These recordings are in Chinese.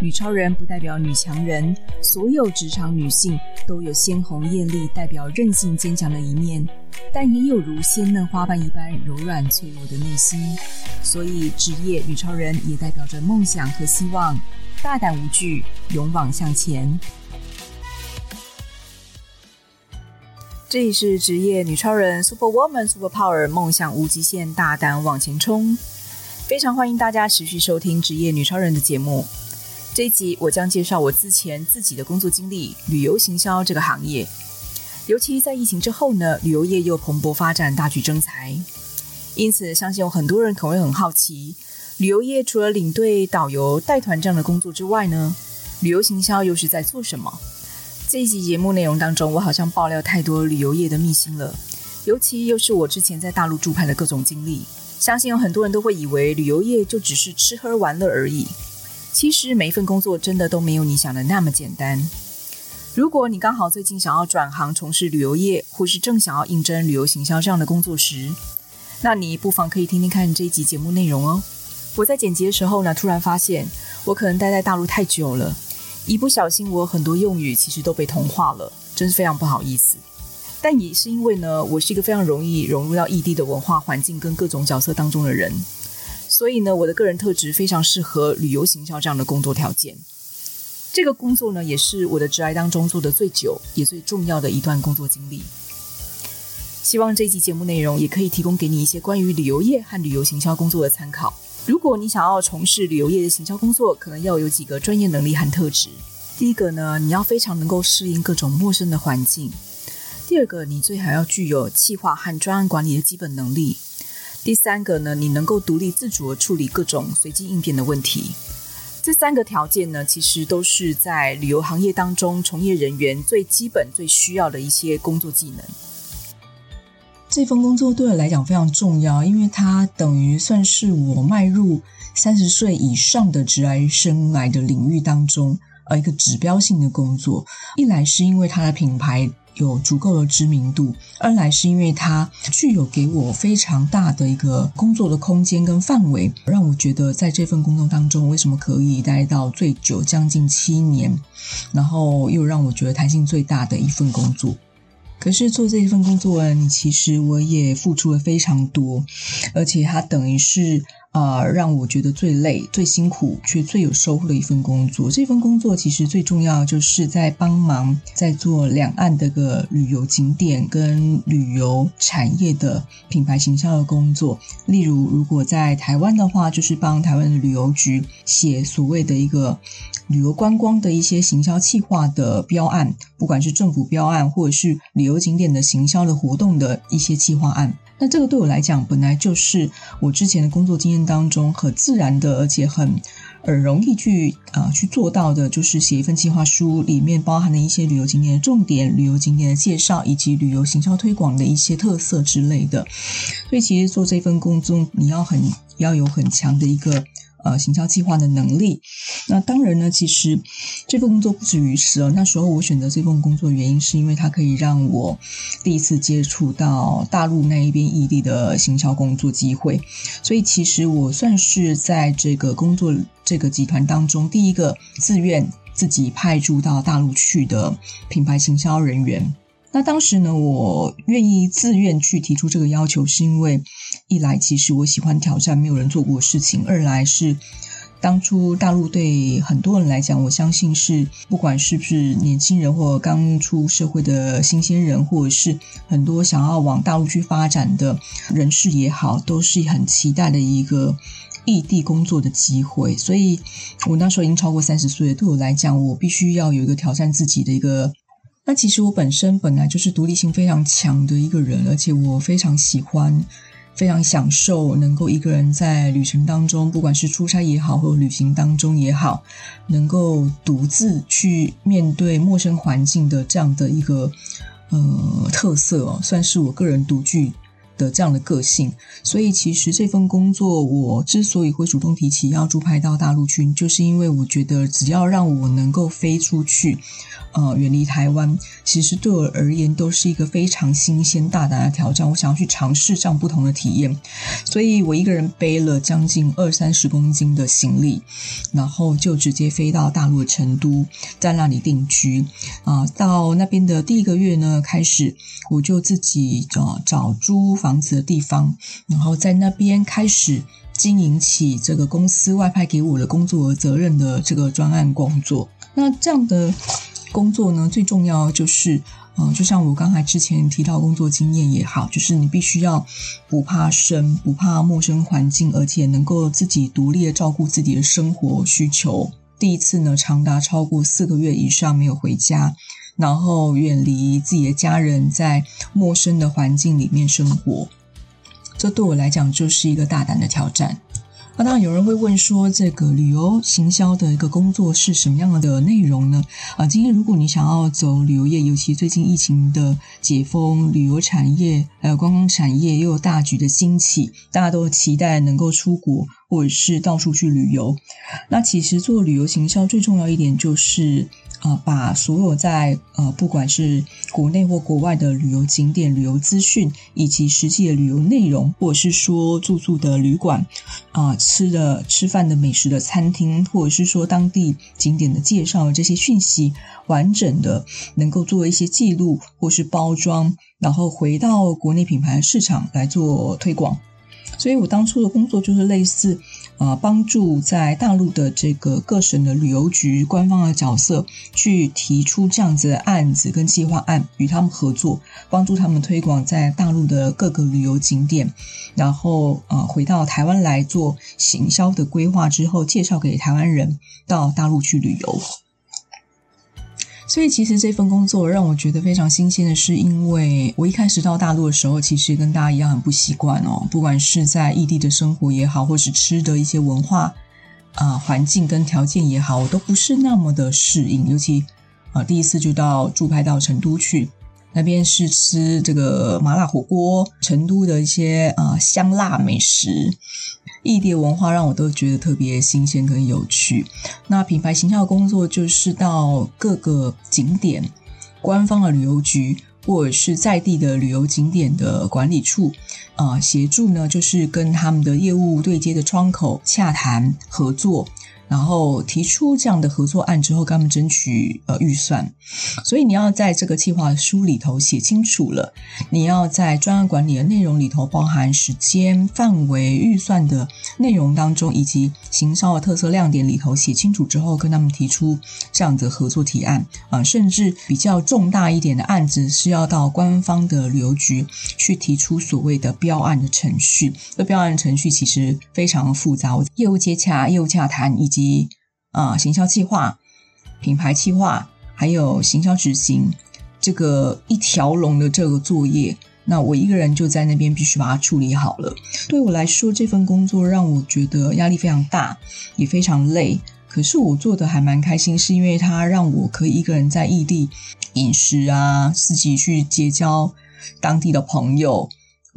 女超人不代表女强人，所有职场女性都有鲜红艳丽、代表韧性坚强的一面，但也有如鲜嫩花瓣一般柔软脆弱的内心。所以，职业女超人也代表着梦想和希望，大胆无惧，勇往向前。这里是职业女超人，Super Woman Super Power，梦想无极限，大胆往前冲。非常欢迎大家持续收听职业女超人的节目。这一集我将介绍我之前自己的工作经历——旅游行销这个行业。尤其在疫情之后呢，旅游业又蓬勃发展，大举征才。因此，相信有很多人可能会很好奇，旅游业除了领队、导游、带团这样的工作之外呢，旅游行销又是在做什么？这一集节目内容当中，我好像爆料太多旅游业的秘辛了，尤其又是我之前在大陆驻派的各种经历，相信有很多人都会以为旅游业就只是吃喝玩乐而已。其实每一份工作真的都没有你想的那么简单。如果你刚好最近想要转行从事旅游业，或是正想要应征旅游行销这样的工作时，那你不妨可以听听看这一集节目内容哦。我在剪辑的时候呢，突然发现我可能待在大陆太久了，一不小心我很多用语其实都被同化了，真是非常不好意思。但也是因为呢，我是一个非常容易融入到异地的文化环境跟各种角色当中的人。所以呢，我的个人特质非常适合旅游行销这样的工作条件。这个工作呢，也是我的职涯当中做的最久也最重要的一段工作经历。希望这期节目内容也可以提供给你一些关于旅游业和旅游行销工作的参考。如果你想要从事旅游业的行销工作，可能要有几个专业能力和特质。第一个呢，你要非常能够适应各种陌生的环境；第二个，你最好要具有企划和专案管理的基本能力。第三个呢，你能够独立自主地处理各种随机应变的问题。这三个条件呢，其实都是在旅游行业当中从业人员最基本、最需要的一些工作技能。这份工作对我来讲非常重要，因为它等于算是我迈入三十岁以上的职涯生涯的领域当中，呃，一个指标性的工作。一来是因为它的品牌。有足够的知名度，二来是因为它具有给我非常大的一个工作的空间跟范围，让我觉得在这份工作当中，为什么可以待到最久，将近七年，然后又让我觉得弹性最大的一份工作。可是做这一份工作呢，你其实我也付出了非常多，而且它等于是。啊、呃，让我觉得最累、最辛苦却最有收获的一份工作。这份工作其实最重要，就是在帮忙在做两岸的个旅游景点跟旅游产业的品牌行销的工作。例如，如果在台湾的话，就是帮台湾的旅游局写所谓的一个旅游观光的一些行销企划的标案，不管是政府标案或者是旅游景点的行销的活动的一些企划案。那这个对我来讲，本来就是我之前的工作经验当中很自然的，而且很呃容易去啊、去做到的，就是写一份计划书，里面包含了一些旅游景点的重点、旅游景点的介绍，以及旅游行销推广的一些特色之类的。所以，其实做这份工作，你要很要有很强的一个。呃，行销计划的能力。那当然呢，其实这份工作不止于此哦。那时候我选择这份工作原因，是因为它可以让我第一次接触到大陆那一边异地的行销工作机会。所以，其实我算是在这个工作这个集团当中第一个自愿自己派驻到大陆去的品牌行销人员。那当时呢，我愿意自愿去提出这个要求，是因为一来其实我喜欢挑战没有人做过的事情；二来是当初大陆对很多人来讲，我相信是不管是不是年轻人或刚出社会的新鲜人，或者是很多想要往大陆去发展的人士也好，都是很期待的一个异地工作的机会。所以我那时候已经超过三十岁了，对我来讲，我必须要有一个挑战自己的一个。那其实我本身本来就是独立性非常强的一个人，而且我非常喜欢、非常享受能够一个人在旅程当中，不管是出差也好，或者旅行当中也好，能够独自去面对陌生环境的这样的一个呃特色哦，算是我个人独具的这样的个性。所以其实这份工作，我之所以会主动提起要驻派到大陆去，就是因为我觉得只要让我能够飞出去。呃，远离台湾，其实对我而言都是一个非常新鲜、大胆的挑战。我想要去尝试这样不同的体验，所以我一个人背了将近二三十公斤的行李，然后就直接飞到大陆的成都，在那里定居。啊、呃，到那边的第一个月呢，开始我就自己找找租房子的地方，然后在那边开始经营起这个公司外派给我的工作和责任的这个专案工作。那这样的。工作呢，最重要就是，嗯、就像我刚才之前提到工作经验也好，就是你必须要不怕生，不怕陌生环境，而且能够自己独立的照顾自己的生活需求。第一次呢，长达超过四个月以上没有回家，然后远离自己的家人，在陌生的环境里面生活，这对我来讲就是一个大胆的挑战。那当然，有人会问说，这个旅游行销的一个工作是什么样的内容呢？啊，今天如果你想要走旅游业，尤其最近疫情的解封，旅游产业还有观光产业又有大举的兴起，大家都期待能够出国或者是到处去旅游。那其实做旅游行销最重要一点就是。啊、把所有在呃，不管是国内或国外的旅游景点、旅游资讯，以及实际的旅游内容，或者是说住宿的旅馆，啊、吃的吃饭的美食的餐厅，或者是说当地景点的介绍，这些讯息完整的能够做一些记录或是包装，然后回到国内品牌市场来做推广。所以我当初的工作就是类似。呃，帮助在大陆的这个各省的旅游局官方的角色去提出这样子的案子跟计划案，与他们合作，帮助他们推广在大陆的各个旅游景点，然后呃回到台湾来做行销的规划之后，介绍给台湾人到大陆去旅游。所以，其实这份工作让我觉得非常新鲜的是，因为我一开始到大陆的时候，其实跟大家一样很不习惯哦。不管是在异地的生活也好，或是吃的一些文化啊、环境跟条件也好，我都不是那么的适应。尤其啊、第一次就到驻派到成都去，那边是吃这个麻辣火锅，成都的一些啊、香辣美食。异地文化让我都觉得特别新鲜跟有趣。那品牌形象的工作就是到各个景点、官方的旅游局或者是在地的旅游景点的管理处，啊、协助呢，就是跟他们的业务对接的窗口洽谈合作。然后提出这样的合作案之后，跟他们争取呃预算，所以你要在这个计划书里头写清楚了，你要在专案管理的内容里头包含时间、范围、预算的内容当中，以及行销的特色亮点里头写清楚之后，跟他们提出这样的合作提案啊、甚至比较重大一点的案子是要到官方的旅游局去提出所谓的标案的程序。这标案程序其实非常复杂，业务接洽、业务洽谈以及及啊，行销计划、品牌计划，还有行销执行，这个一条龙的这个作业，那我一个人就在那边必须把它处理好了。对我来说，这份工作让我觉得压力非常大，也非常累。可是我做的还蛮开心，是因为它让我可以一个人在异地饮食啊，自己去结交当地的朋友。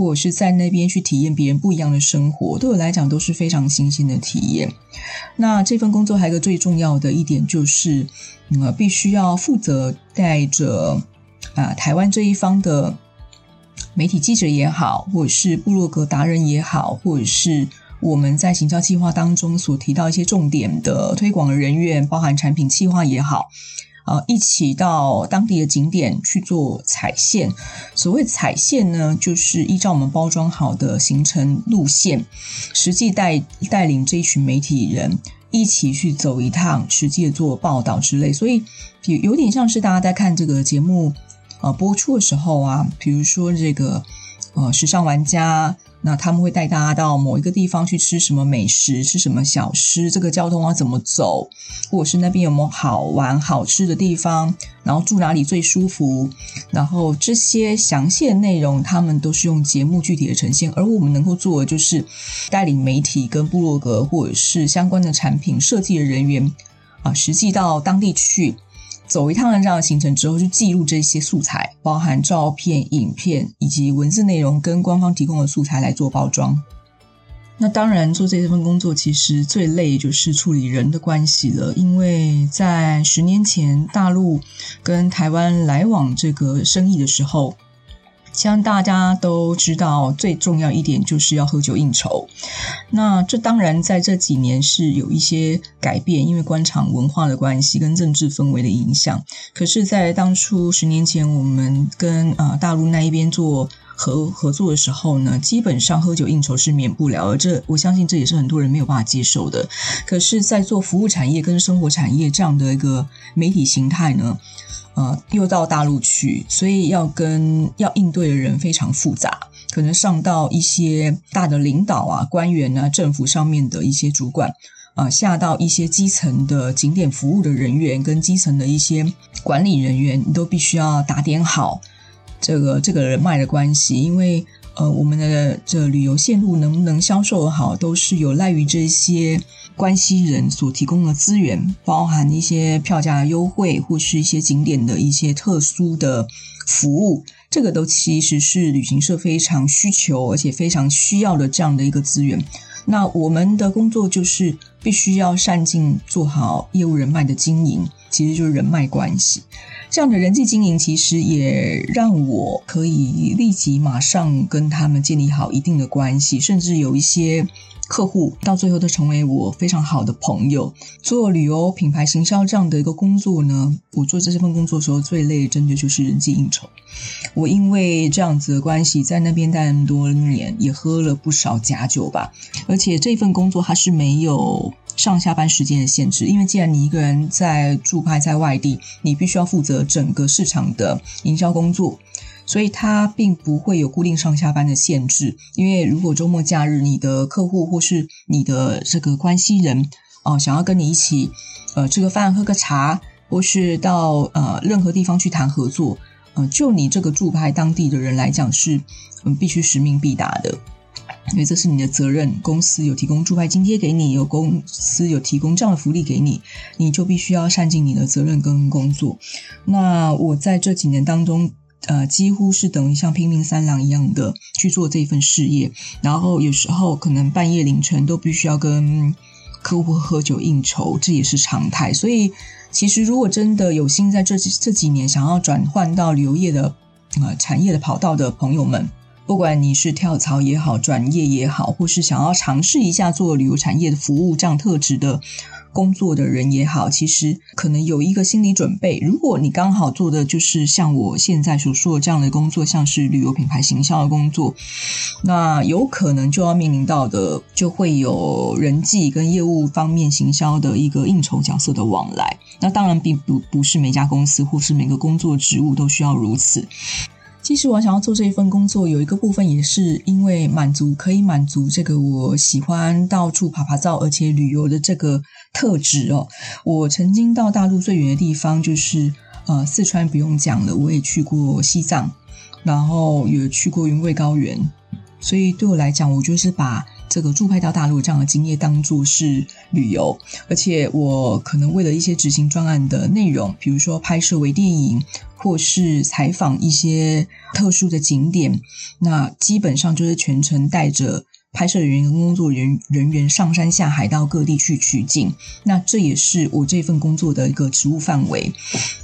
或者是在那边去体验别人不一样的生活，对我来讲都是非常新鲜的体验。那这份工作还有一个最重要的一点就是，呃，必须要负责带着啊、台湾这一方的媒体记者也好，或者是部落格达人也好，或者是我们在行销计划当中所提到一些重点的推广人员，包含产品计划也好。呃，一起到当地的景点去做踩线。所谓踩线呢，就是依照我们包装好的行程路线，实际带带领这一群媒体人一起去走一趟，实际的做报道之类。所以有有点像是大家在看这个节目呃播出的时候啊，比如说这个呃时尚玩家。那他们会带大家到某一个地方去吃什么美食，吃什么小吃，这个交通要怎么走，或者是那边有没有好玩好吃的地方，然后住哪里最舒服，然后这些详细的内容，他们都是用节目具体的呈现，而我们能够做的就是带领媒体跟部落格或者是相关的产品设计的人员啊，实际到当地去。走一趟的这样的行程之后，去记录这些素材，包含照片、影片以及文字内容，跟官方提供的素材来做包装。那当然，做这份工作其实最累就是处理人的关系了，因为在十年前大陆跟台湾来往这个生意的时候。像大家都知道，最重要一点就是要喝酒应酬。那这当然在这几年是有一些改变，因为官场文化的关系跟政治氛围的影响。可是，在当初十年前，我们跟啊、呃、大陆那一边做合合作的时候呢，基本上喝酒应酬是免不了，而这我相信这也是很多人没有办法接受的。可是，在做服务产业跟生活产业这样的一个媒体形态呢，呃，又到大陆去，所以要跟要应对的人非常复杂，可能上到一些大的领导啊、官员啊、政府上面的一些主管啊、下到一些基层的景点服务的人员跟基层的一些管理人员，你都必须要打点好这个这个人脉的关系，因为呃，我们的这旅游线路能不能销售好，都是有赖于这些。关系人所提供的资源，包含一些票价优惠，或是一些景点的一些特殊的服务，这个都其实是旅行社非常需求，而且非常需要的这样的一个资源。那我们的工作就是必须要善尽做好业务人脉的经营，其实就是人脉关系。这样的人际经营，其实也让我可以立即马上跟他们建立好一定的关系，甚至有一些。客户到最后都成为我非常好的朋友。做旅游品牌行销这样的一个工作呢，我做这份工作的时候最累，真的就是人际应酬。我因为这样子的关系，在那边待那么多年，也喝了不少假酒吧。而且这份工作它是没有上下班时间的限制，因为既然你一个人在驻派在外地，你必须要负责整个市场的营销工作。所以它并不会有固定上下班的限制，因为如果周末假日你的客户或是你的这个关系人哦、想要跟你一起呃吃个饭、喝个茶，或是到呃任何地方去谈合作，呃，就你这个驻派当地的人来讲是嗯、必须使命必达的，因为这是你的责任。公司有提供驻拍津贴给你，有公司有提供这样的福利给你，你就必须要善尽你的责任跟工作。那我在这几年当中。呃，几乎是等于像拼命三郎一样的去做这份事业，然后有时候可能半夜凌晨都必须要跟客户喝酒应酬，这也是常态。所以，其实如果真的有心在这这几年想要转换到旅游业的呃产业的跑道的朋友们，不管你是跳槽也好，转业也好，或是想要尝试一下做旅游产业的服务这样特质的。工作的人也好，其实可能有一个心理准备。如果你刚好做的就是像我现在所说的这样的工作，像是旅游品牌行销的工作，那有可能就要面临到的，就会有人际跟业务方面行销的一个应酬角色的往来。那当然并不不是每家公司或是每个工作职务都需要如此。其实我想要做这一份工作，有一个部分也是因为满足，可以满足这个我喜欢到处爬爬照，而且旅游的这个特质哦。我曾经到大陆最远的地方就是呃四川，不用讲了，我也去过西藏，然后也去过云贵高原，所以对我来讲，我就是把这个驻拍到大陆这样的经验当作是旅游，而且我可能为了一些执行专案的内容，比如说拍摄微电影。或是采访一些特殊的景点，那基本上就是全程带着拍摄人员跟工作人人员上山下海到各地去取景。那这也是我这份工作的一个职务范围。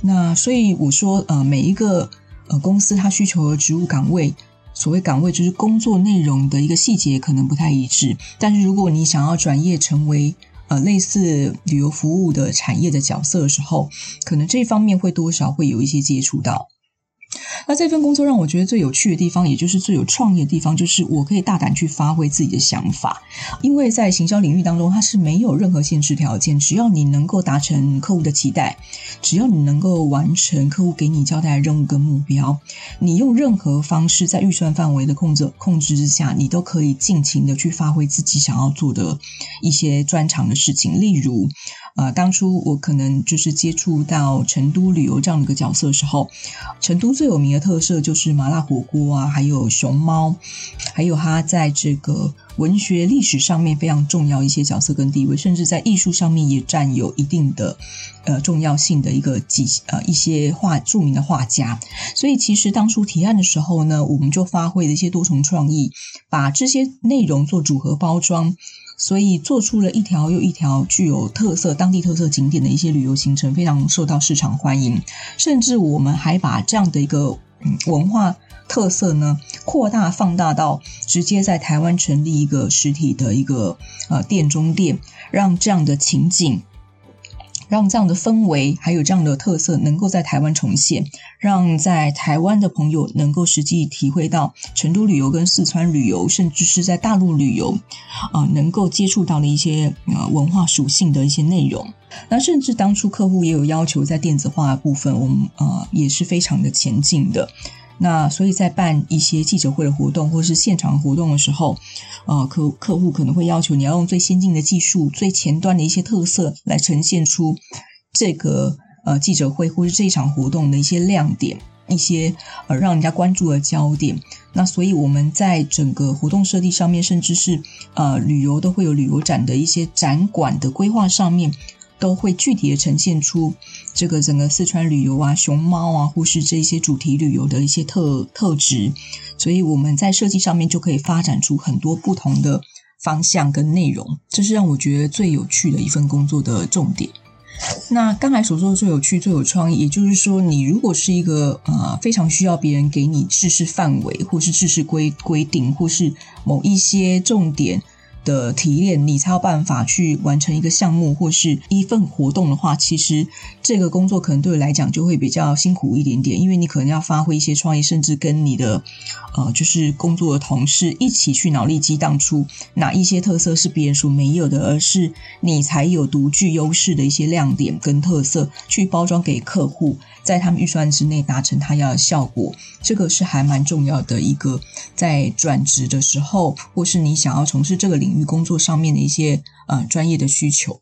那所以我说，呃，每一个呃公司它需求的职务岗位，所谓岗位就是工作内容的一个细节可能不太一致。但是如果你想要转业成为呃，类似旅游服务的产业的角色的时候，可能这方面会多少会有一些接触到。那这份工作让我觉得最有趣的地方，也就是最有创意的地方，就是我可以大胆去发挥自己的想法。因为在行销领域当中，它是没有任何限制条件，只要你能够达成客户的期待，只要你能够完成客户给你交代的任务跟目标，你用任何方式在预算范围的控制控制之下，你都可以尽情的去发挥自己想要做的一些专长的事情，例如。呃，当初我可能就是接触到成都旅游这样的一个角色的时候，成都最有名特色就是麻辣火锅啊，还有熊猫，还有它在这个文学历史上面非常重要一些角色跟地位，甚至在艺术上面也占有一定的呃重要性的一个几呃一些画著名的画家。所以其实当初提案的时候呢，我们就发挥了一些多重创意，把这些内容做组合包装。所以做出了一条又一条具有特色、当地特色景点的一些旅游行程，非常受到市场欢迎。甚至我们还把这样的一个嗯文化特色呢，扩大放大到直接在台湾成立一个实体的一个呃店中店，让这样的情景。让这样的氛围还有这样的特色能够在台湾重现，让在台湾的朋友能够实际体会到成都旅游跟四川旅游，甚至是在大陆旅游，啊、能够接触到的一些呃文化属性的一些内容。那甚至当初客户也有要求在电子化部分，我们啊、也是非常的前进的。那所以在办一些记者会的活动或是现场活动的时候，呃，客客户可能会要求你要用最先进的技术、最前端的一些特色来呈现出这个呃记者会或是这一场活动的一些亮点、一些呃让人家关注的焦点。那所以我们在整个活动设计上面，甚至是呃旅游都会有旅游展的一些展馆的规划上面。都会具体的呈现出这个整个四川旅游啊、熊猫啊，或是这些主题旅游的一些特特质，所以我们在设计上面就可以发展出很多不同的方向跟内容，这是让我觉得最有趣的一份工作的重点。那刚才所说的最有趣、最有创意，也就是说，你如果是一个呃非常需要别人给你制式范围，或是制式规规定，或是某一些重点。的提炼，你才有办法去完成一个项目或是一份活动的话，其实这个工作可能对我来讲就会比较辛苦一点点，因为你可能要发挥一些创意，甚至跟你的呃就是工作的同事一起去脑力激荡出哪一些特色是别人所没有的，而是你才有独具优势的一些亮点跟特色，去包装给客户，在他们预算之内达成他要的效果。这个是还蛮重要的一个，在转职的时候，或是你想要从事这个领域工作上面的一些呃专业的需求。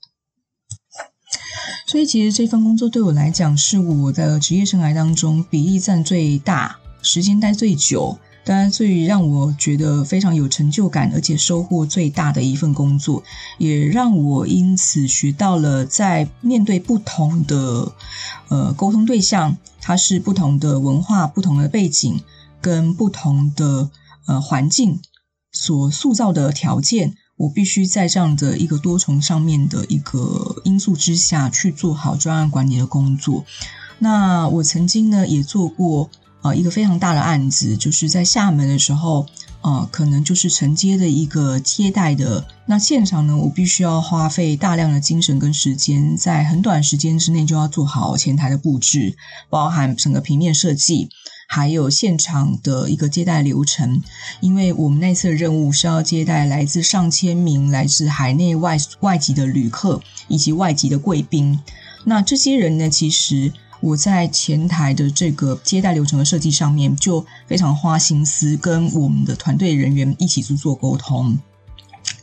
所以，其实这份工作对我来讲，是我的职业生涯当中比例占最大、时间待最久，当然最让我觉得非常有成就感，而且收获最大的一份工作，也让我因此学到了在面对不同的呃沟通对象。它是不同的文化、不同的背景跟不同的呃环境所塑造的条件，我必须在这样的一个多重上面的一个因素之下去做好专案管理的工作。那我曾经呢也做过呃一个非常大的案子，就是在厦门的时候。呃，可能就是承接的一个接待的那现场呢，我必须要花费大量的精神跟时间，在很短时间之内就要做好前台的布置，包含整个平面设计，还有现场的一个接待流程。因为我们那次的任务是要接待来自上千名来自海内外外籍的旅客以及外籍的贵宾，那这些人呢，其实。我在前台的这个接待流程的设计上面，就非常花心思，跟我们的团队人员一起去做沟通，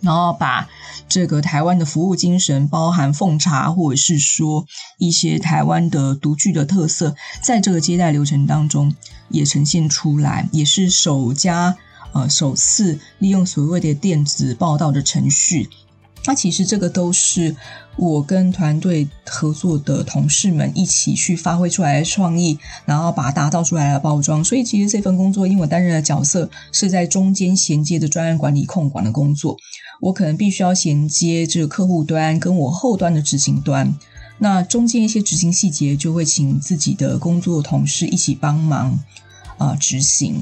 然后把这个台湾的服务精神，包含奉茶或者是说一些台湾的独具的特色，在这个接待流程当中也呈现出来，也是首家呃首次利用所谓的电子报到的程序。那其实这个都是我跟团队合作的同事们一起去发挥出来的创意，然后把它打造出来的包装。所以其实这份工作，因为我担任的角色是在中间衔接的专案管理控管的工作，我可能必须要衔接这个客户端跟我后端的执行端。那中间一些执行细节就会请自己的工作同事一起帮忙啊、呃、执行。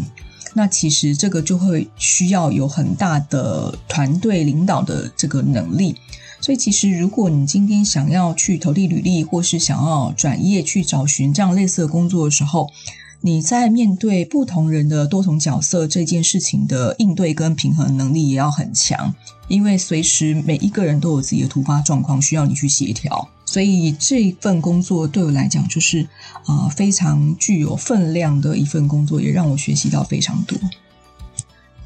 那其实这个就会需要有很大的团队领导的这个能力，所以其实如果你今天想要去投递履历，或是想要转业去找寻这样类似的工作的时候，你在面对不同人的多重角色这件事情的应对跟平衡能力也要很强，因为随时每一个人都有自己的突发状况需要你去协调。所以这份工作对我来讲，就是啊、非常具有分量的一份工作，也让我学习到非常多。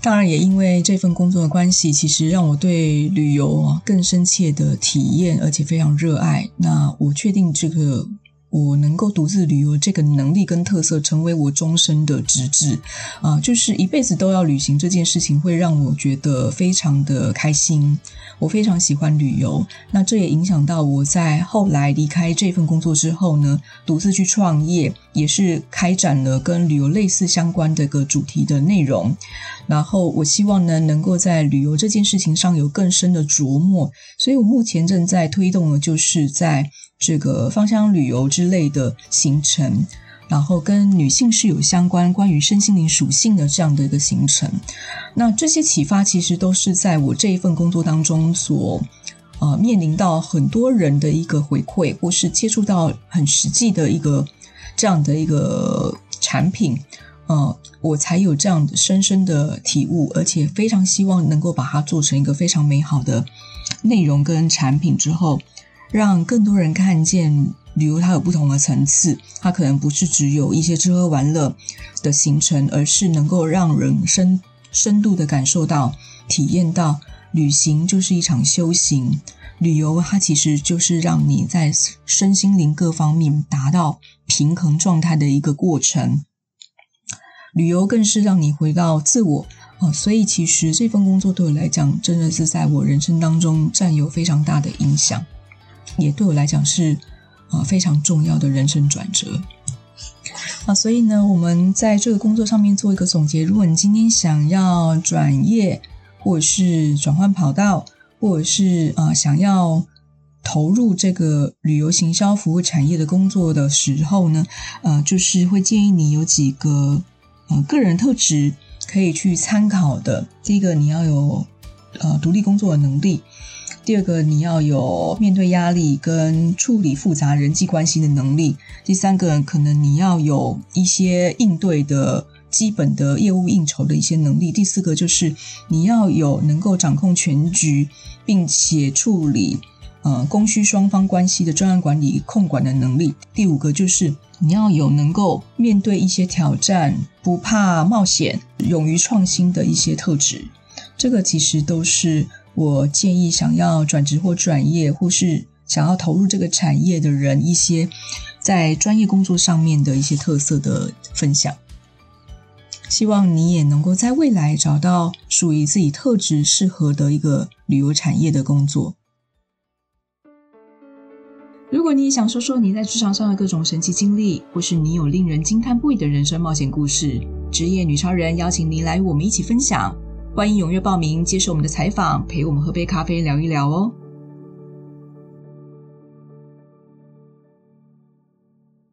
当然，也因为这份工作的关系，其实让我对旅游啊更深切的体验，而且非常热爱。那我确定这个我能够独自旅游这个能力跟特色，成为我终身的职志啊，就是一辈子都要旅行这件事情，会让我觉得非常的开心。我非常喜欢旅游，那这也影响到我在后来离开这份工作之后呢，独自去创业，也是开展了跟旅游类似相关的一个主题的内容。然后我希望呢，能够在旅游这件事情上有更深的琢磨，所以我目前正在推动的，就是在。这个芳香旅游之类的行程，然后跟女性是有相关关于身心灵属性的这样的一个行程。那这些启发其实都是在我这一份工作当中所呃面临到很多人的一个回馈，或是接触到很实际的一个这样的一个产品，呃，我才有这样的深深的体悟，而且非常希望能够把它做成一个非常美好的内容跟产品之后。让更多人看见旅游，它有不同的层次。它可能不是只有一些吃喝玩乐的行程，而是能够让人深深度的感受到、体验到，旅行就是一场修行。旅游它其实就是让你在身心灵各方面达到平衡状态的一个过程。旅游更是让你回到自我啊，所以其实这份工作对我来讲，真的是在我人生当中占有非常大的影响。也对我来讲是啊非常重要的人生转折啊，所以呢，我们在这个工作上面做一个总结。如果你今天想要转业，或者是转换跑道，或者是啊想要投入这个旅游行销服务产业的工作的时候呢，呃，就是会建议你有几个呃个人特质可以去参考的。第一个，你要有呃独立工作的能力。第二个，你要有面对压力跟处理复杂人际关系的能力。第三个，可能你要有一些应对的基本的业务应酬的一些能力。第四个，就是你要有能够掌控全局，并且处理呃供需双方关系的专案管理控管的能力。第五个，就是你要有能够面对一些挑战，不怕冒险，勇于创新的一些特质。这个其实都是。我建议想要转职或转业，或是想要投入这个产业的人，一些在专业工作上面的一些特色的分享。希望你也能够在未来找到属于自己特质适合的一个旅游产业的工作。如果你也想说说你在职场上的各种神奇经历，或是你有令人惊叹不已的人生冒险故事，职业女超人邀请您来与我们一起分享。欢迎踊跃报名，接受我们的采访，陪我们喝杯咖啡，聊一聊哦。